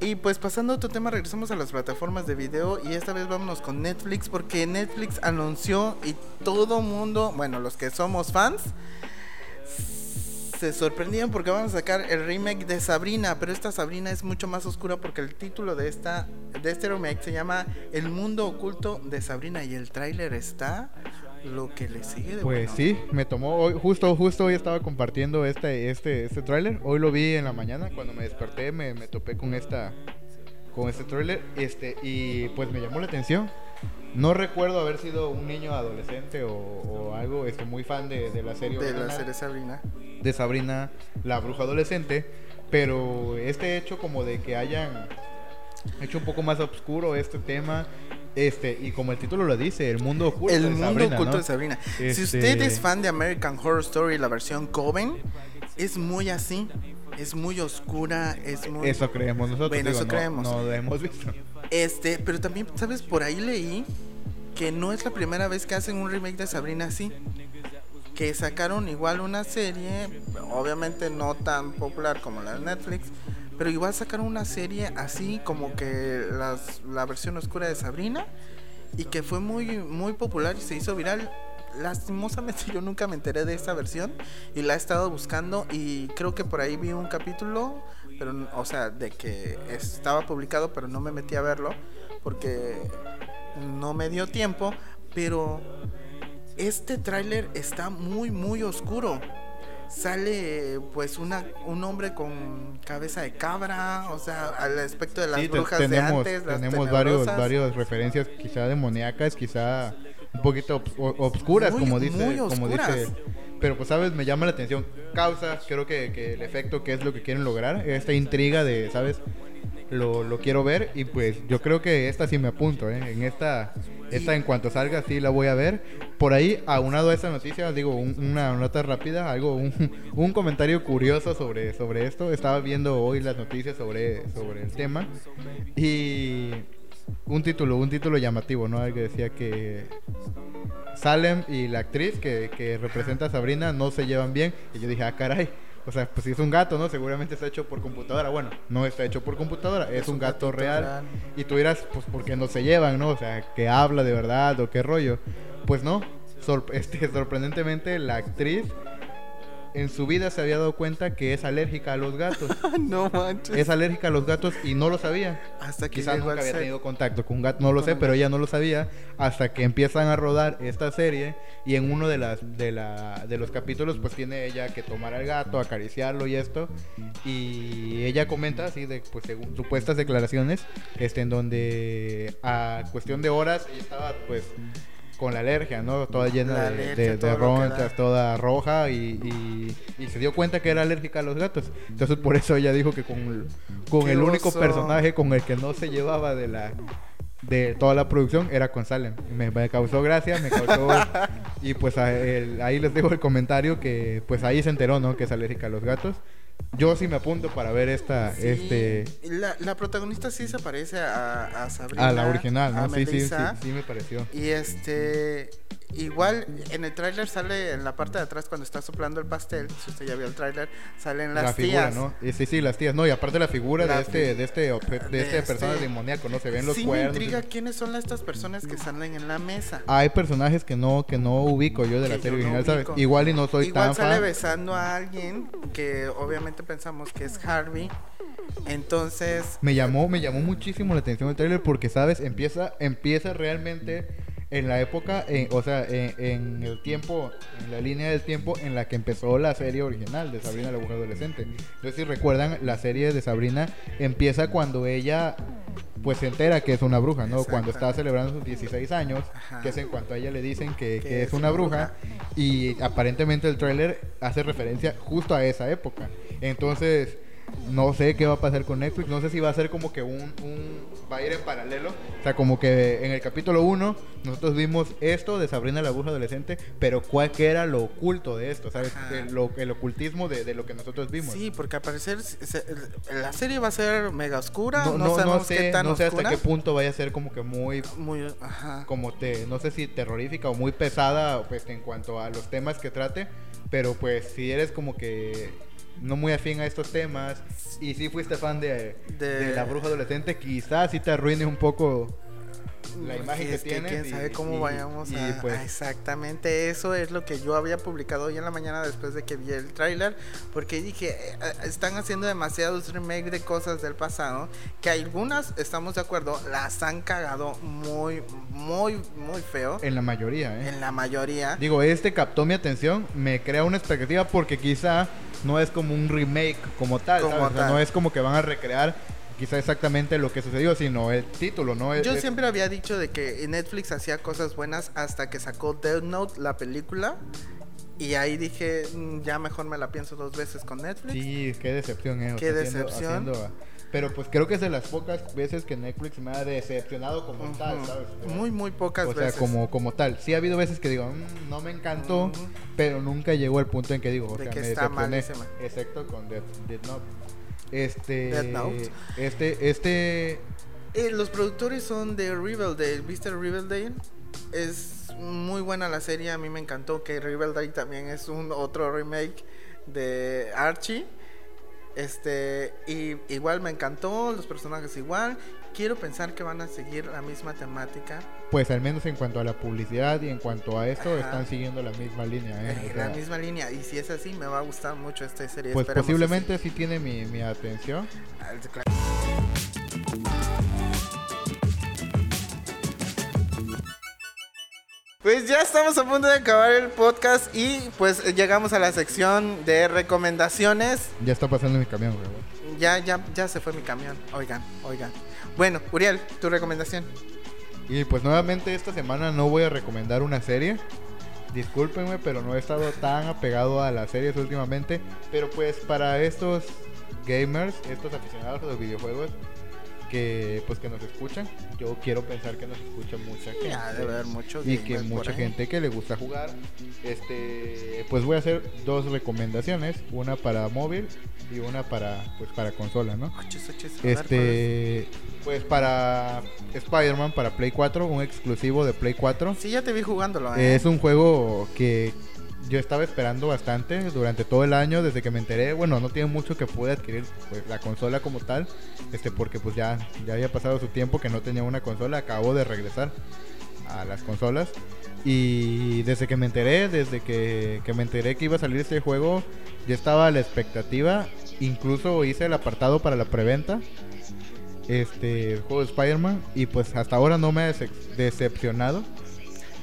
Y pues pasando a otro tema, regresamos a las plataformas de video y esta vez vámonos con Netflix porque Netflix anunció y todo mundo, bueno, los que somos fans, se sorprendieron porque van a sacar el remake de Sabrina, pero esta Sabrina es mucho más oscura porque el título de esta de este remake se llama El mundo oculto de Sabrina y el tráiler está lo que le sigue de pues bueno. sí, me tomó hoy, justo, justo hoy estaba compartiendo este, este, este tráiler, hoy lo vi en la mañana, cuando me desperté me, me topé con esta, con este tráiler, este, y pues me llamó la atención. No recuerdo haber sido un niño adolescente o, o algo, este, muy fan de, de la serie de la serie Sabrina. de Sabrina, la bruja adolescente, pero este hecho como de que hayan hecho un poco más oscuro este tema, este, y como el título lo dice, el mundo oculto El de mundo Sabrina, oculto ¿no? de Sabrina. Si Este- usted es fan de American Horror Story, la versión Coven, es muy así, es muy oscura, es muy Eso creemos nosotros. Bueno, digo, eso no, creemos. No lo hemos visto. Este, pero también, ¿sabes? Por ahí leí que no es la primera vez que hacen un remake de Sabrina así. Que sacaron igual una serie, obviamente no tan popular como la de Netflix, pero igual sacaron una serie así como que la versión oscura de Sabrina y que fue muy, muy popular y se hizo viral. Lastimosamente yo nunca me enteré de esta versión y la he estado buscando y creo que por ahí vi un capítulo, pero o sea, de que estaba publicado, pero no me metí a verlo porque no me dio tiempo, pero este tráiler está muy muy oscuro. Sale pues una un hombre con cabeza de cabra, o sea, al aspecto de las Sí, brujas tenemos, de antes, las tenemos varios, varias referencias, quizá demoníacas, quizá un poquito obs- o- obscuras, Muy- como dice, muy como dice. Pero pues sabes, me llama la atención. Causa, creo que, que el efecto que es lo que quieren lograr, esta intriga de, sabes, lo, lo quiero ver y pues yo creo que esta sí me apunto, ¿eh? En esta, esta en cuanto salga sí la voy a ver. Por ahí, aunado a esta noticia, digo, un- una nota rápida, algo, un, un comentario curioso sobre, sobre esto. Estaba viendo hoy las noticias sobre, sobre el tema y un título, un título llamativo, ¿no? Que decía que Salem y la actriz que, que representa a Sabrina no se llevan bien. Y yo dije, ah, caray. O sea, pues si es un gato, ¿no? Seguramente está hecho por computadora. Bueno, no está hecho por computadora, es, un gato real. real. Y tú dirás, pues porque no se llevan, ¿no? O sea, que habla de verdad o qué rollo. Pues no, Sor- este, sorprendentemente la actriz en su vida se había dado cuenta que es alérgica a los gatos. no manches. es alérgica a los gatos y no lo sabía. Hasta que Quizás nunca había set. tenido contacto con un gato, no lo sé, pero ella no lo sabía hasta que empiezan a rodar esta serie y en uno de las de la de los capítulos pues tiene ella que tomar al gato, acariciarlo y esto y ella comenta así de pues según supuestas declaraciones este en donde a cuestión de horas ella estaba pues con la alergia, ¿no? Toda llena La de, de- de ronchas, da. toda roja y, y- y se dio cuenta que era alérgica a los gatos. Entonces por eso ella dijo que con, con el único oso. personaje con el que no se llevaba de la de toda la producción era con Salem. Me, me causó gracia, me causó y pues a- el- ahí les dejo el comentario que pues ahí se enteró, ¿no? Que es alérgica a los gatos. Yo sí me apunto para ver esta Sí, este La, la protagonista sí se parece a, a Sabrina. a la original, a ¿no? Sí, sí, sí, sí me pareció. Y este, igual en el tráiler sale en la parte de atrás cuando está soplando el pastel, si usted ya vio el tráiler, salen las la figura, tías. ¿no? Y Sí, sí, las tías, no, y aparte la figura La de este fi- de este obje- de, de este personaje este- demoníaco, ¿no? Se ven los sí me cuernos. intriga quiénes son estas personas que salen en la mesa. Hay personajes que no que no ubico yo de la Que serie yo no original, ¿sabes? Igual y no soy Igual tan sale fan. besando a alguien que obviamente pensamos que es Harvey. Entonces, Me llamó, me llamó muchísimo la atención el trailer porque, ¿sabes? Empieza, empieza realmente en la época, en- o sea, en, en el tiempo, en la línea del tiempo en la que empezó la serie original de Sabrina la mujer adolescente. Entonces, si recuerdan, la serie de Sabrina empieza cuando ella, pues, se entera que es una bruja, ¿no? Cuando está celebrando sus 16 años, Ajá. que es en cuanto a ella le dicen que, es es una una bruja. Y aparentemente el tráiler hace referencia justo a esa época. Entonces, no sé qué va a pasar con Netflix. No sé si va a ser como que un, un- va a ir en paralelo. O sea, como que en el capítulo 1 nosotros vimos esto de Sabrina la bruja adolescente, pero cuál que era lo oculto de esto, ¿sabes? El, lo- el ocultismo de, de lo que nosotros vimos. sí, porque al parecer se- la serie va a ser mega oscura. No, No, no, no sé, qué tan no sé hasta oscura. qué punto vaya a ser como que muy Muy, ajá. como te, no sé si terrorífica o muy pesada pues en cuanto a los temas que trate, pero pues si eres como que no muy afín a estos temas y si fuiste fan de, De- de la bruja adolescente, quizás sí te arruine un poco la imagen que Es tienes. quién y- sabe cómo y- vayamos y, a, pues, a exactamente eso es lo que yo había publicado hoy en la mañana después de que vi el tráiler porque dije eh, eh, están haciendo demasiados remakes de cosas del pasado que algunas estamos de acuerdo las han cagado muy muy muy feo en la mayoría, ¿eh? en la mayoría Digo, este captó mi atención, me crea una expectativa porque quizá no es como un remake como tal, Como ¿sabes? O sea, tal. no es como que van a recrear quizá exactamente lo que sucedió, sino el título, ¿no? Yo es- siempre había dicho de que Netflix hacía cosas buenas hasta que sacó Death Note la película y ahí dije "Mm, ya mejor me la pienso dos veces con Netflix Sí, qué decepción, eh. o Qué sea, haciendo- decepción. haciendo- pero pues creo que es de las pocas veces que Netflix me ha decepcionado como tal. ¿sabes? muy muy pocas o sea, veces como, como tal. Sí ha habido veces que digo, "Mm, no me encantó, pero nunca llegó al punto en que digo, o De sea, que me está decepcioné. malísima. Excepto con Death, Death Note. Este, Death Note. este, este, Eh, los productores son de Riverdale. ¿Viste Riverdale? Es muy buena la serie. A mí me encantó que Riverdale también es un otro remake de Archie. Este, y igual me encantó, los personajes igual. Quiero pensar que van a seguir la misma temática. pues al menos en cuanto a la publicidad y en cuanto a esto, Ajá. están siguiendo la misma línea, ¿eh? O la sea, misma línea. Y si es así, me va a gustar mucho esta serie. pues Esperemos posiblemente sí tiene mi, mi atención. Ah. Pues ya estamos a punto de acabar el podcast y pues llegamos a la sección de recomendaciones. Ya está pasando mi camión, güey. Ya, ya, ya se fue mi camión. Oigan, oigan. Bueno, Uriel, tu recomendación. Y pues nuevamente esta semana no voy a recomendar una serie. Discúlpenme, pero no he estado tan apegado a las series últimamente. Pero pues para estos gamers, estos aficionados a los videojuegos que pues que nos escuchan, yo quiero pensar que nos escucha mucha gente. Ya debe haber mucho y que mucha gente que le gusta jugar. Este, pues voy a hacer dos recomendaciones, una para móvil y una para pues para consola, ¿no? Ochis, ochis, a ver, ¿cuál es? Este, pues para Spider-Man, para Play 4, un exclusivo de Play 4. Sí, ya te vi jugándolo, ¿eh? Es un juego que yo estaba esperando bastante durante todo el año, desde que me enteré. Bueno, no tiene mucho que pude adquirir pues, la consola como tal, este, porque pues ya, ya había pasado su tiempo que no tenía una consola. Acabo de regresar a las consolas. Y desde que me enteré, desde que, que me enteré que iba a salir este juego, ya estaba a la expectativa. Incluso hice el apartado para la preventa. Este, el juego de Spider-Man. Y pues hasta ahora no me ha dece- decepcionado.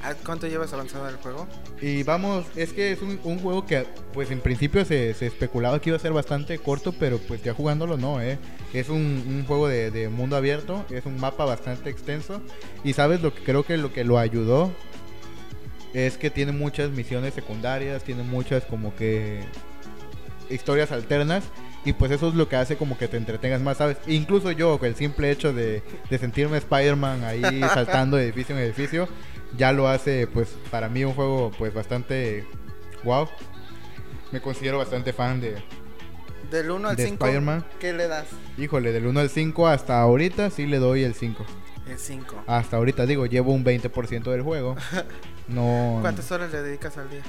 ¿A ¿Cuánto llevas avanzado el juego? Y vamos, es que es un, un juego que pues en principio se, se especulaba que iba a ser bastante corto, pero pues ya jugándolo no, ¿eh? Es un, un juego de, de mundo abierto, es un mapa bastante extenso. Y sabes lo que creo que lo que lo ayudó es que tiene muchas misiones secundarias, tiene muchas como que historias alternas. Y pues eso es lo que hace como que te entretengas más, ¿sabes? Incluso yo, el simple hecho de, de sentirme Spider-Man ahí saltando de edificio en edificio, ya lo hace pues para mí un juego pues bastante wow. Me considero bastante fan de, Del 1 al De 5, Spider-Man. ¿qué le das? híjole, del 1 al 5 hasta ahorita sí le doy el 5. El 5. Hasta ahorita digo, llevo un 20% del juego. No ¿Cuántas horas le dedicas al día?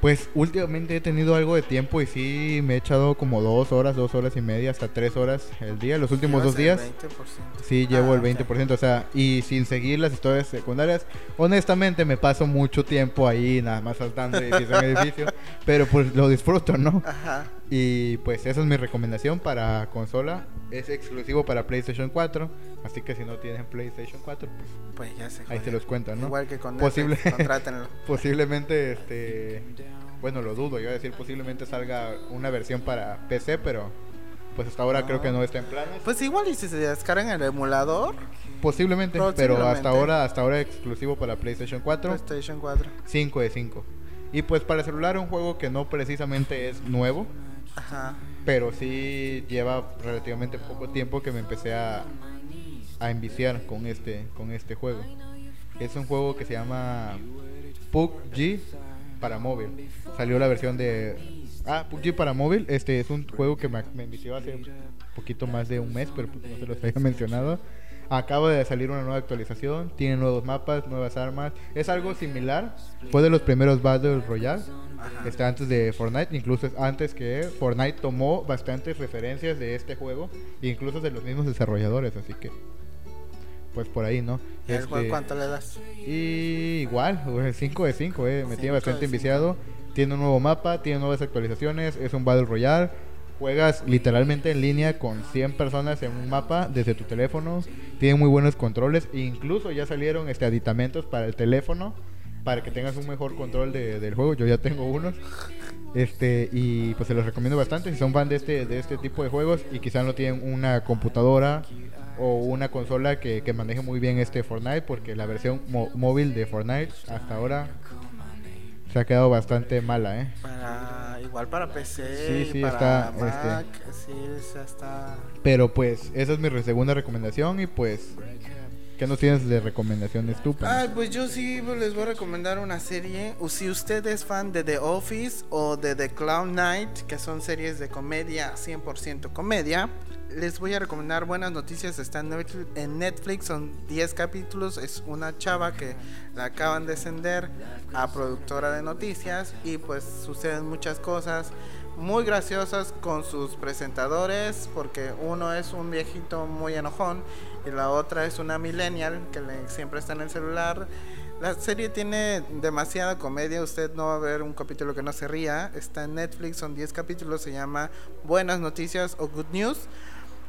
Pues últimamente he tenido algo de tiempo y sí me he echado como dos horas, dos horas y media, hasta tres horas el día. Los últimos dos días el 20%. sí llevo Ah, el 20%, o sea, y sin seguir las historias secundarias. Honestamente me paso mucho tiempo ahí nada más saltando de edificio en edificio, pero pues lo disfruto, ¿no? Ajá. Y pues esa es mi recomendación para consola. Es exclusivo para PlayStation 4, así que si no tienen PlayStation 4, pues Pues ya se ahí se los cuento, ¿no? Igual que con Posible- contrátenlo. Posiblemente, este, bueno, lo dudo, iba a decir posiblemente salga una versión para PC, pero pues hasta ahora creo que no está en planes. Pues igual y si se descargan el emulador, Posiblemente, pero hasta ahora, hasta ahora exclusivo para PlayStation 4, PlayStation 4. 5 de 5. Y pues para celular un juego que no precisamente es nuevo, Ajá. pero sí lleva relativamente poco tiempo que me empecé a, a enviciar con este, con este juego. Es un juego que se llama PUBG para móvil. Salió la versión de... Ah, PUBG para móvil. Este es un juego que me, me hace un poquito más de un mes, pero pues no se los había mencionado. Acaba de salir una nueva actualización, tiene nuevos mapas, nuevas armas. Es algo similar. Fue de los primeros Battle Royale. Está antes de Fortnite, incluso es antes que Fortnite tomó bastantes referencias de este juego, incluso de los mismos desarrolladores, así que pues por ahí, ¿no? ¿Y Este, cuánto le das? y igual, 5 de 5, eh, me Cinco tiene bastante enviciado. Tiene un nuevo mapa, tiene nuevas actualizaciones, es un Battle Royale. Juegas literalmente en línea con 100 personas en un mapa desde tu teléfono. Tiene muy buenos controles. incluso ya salieron este aditamentos para el teléfono para que tengas un mejor control de- del juego. Yo ya tengo unos. Este, y pues se los recomiendo bastante si son fan de este, de este tipo de juegos y quizás no tienen una computadora o una consola que, que maneje muy bien este Fortnite, porque la versión mo- móvil de Fortnite hasta ahora se ha quedado bastante mala, ¿eh? Para, igual para PC, Sí, sí, para está, Mac, sí, esa está... Pero pues esa es mi segunda recomendación y pues, ¿qué nos tienes de recomendaciones tú? Penny? Ay, pues yo sí pues, les voy a recomendar una serie. Si usted es fan de The Office o de The Clown Night, que son series de comedia, 100% comedia, les voy a recomendar Buenas Noticias. Está en Netflix, son 10 capítulos. Es una chava que la acaban de ascender a productora de noticias y pues suceden muchas cosas muy graciosas con sus presentadores, porque uno es un viejito muy enojón y la otra es una millennial que siempre está en el celular. La serie tiene demasiada comedia, usted no va a ver un capítulo que no se ría. Está en Netflix, son 10 capítulos, se llama Buenas Noticias o Good News.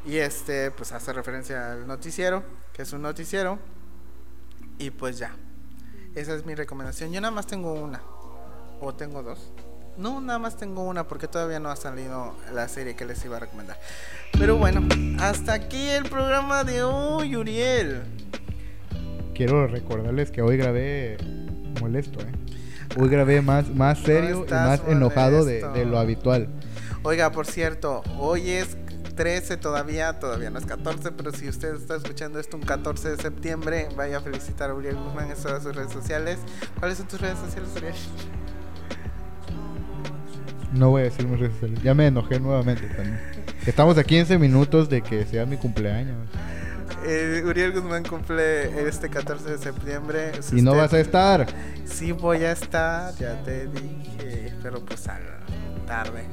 Y este, pues hace referencia al noticiero, que es un noticiero. Y pues ya, esa es mi recomendación. Yo nada más tengo una, o tengo dos. No, nada más tengo una porque todavía no ha salido la serie que les iba a recomendar. Pero bueno, hasta aquí el programa de hoy, Uriel. Quiero recordarles que hoy grabé molesto, ¿eh? Hoy grabé más, más serio y más enojado de, de lo habitual. Oiga, por cierto, hoy es 13 todavía, todavía no es 14, pero si usted está escuchando esto un 14 de septiembre, vaya a felicitar a Uriel Guzmán en todas sus redes sociales. ¿Cuáles son tus redes sociales, Uriel? No voy a decir mis redes sociales. Ya me enojé nuevamente también. Estamos a 15 minutos de que sea mi cumpleaños. Eh, Uriel Guzmán cumple este 14 de septiembre. Si Y no usted- vas a estar. Sí voy a estar, ya te dije, pero pues al tarde.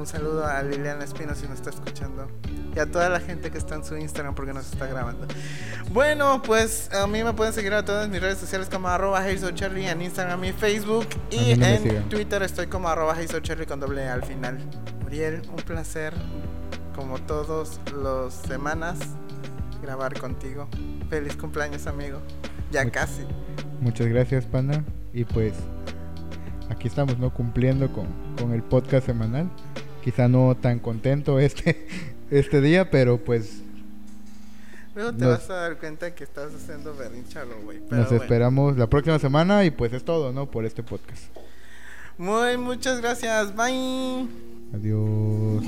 Un saludo a Liliana Espino si nos está escuchando. Y a toda la gente que está en su Instagram porque nos está grabando. Bueno, pues a mí me pueden seguir a todas mis redes sociales como arroba en Instagram y Facebook. Y no en. Twitter estoy como arroba con doble al final. Uriel, un placer, como todos los semanas, grabar contigo. Feliz cumpleaños, amigo. Ya casi. Muchas gracias, Panda. Y pues aquí estamos, ¿no? Cumpliendo con, con el podcast semanal quizá no tan contento este, este día, pero pues... Luego te nos, vas a dar cuenta que estás haciendo berrinchalo, güey. Nos esperamos la próxima semana y pues es todo, ¿no? Por este podcast. Muy, muchas gracias. Bye. Adiós.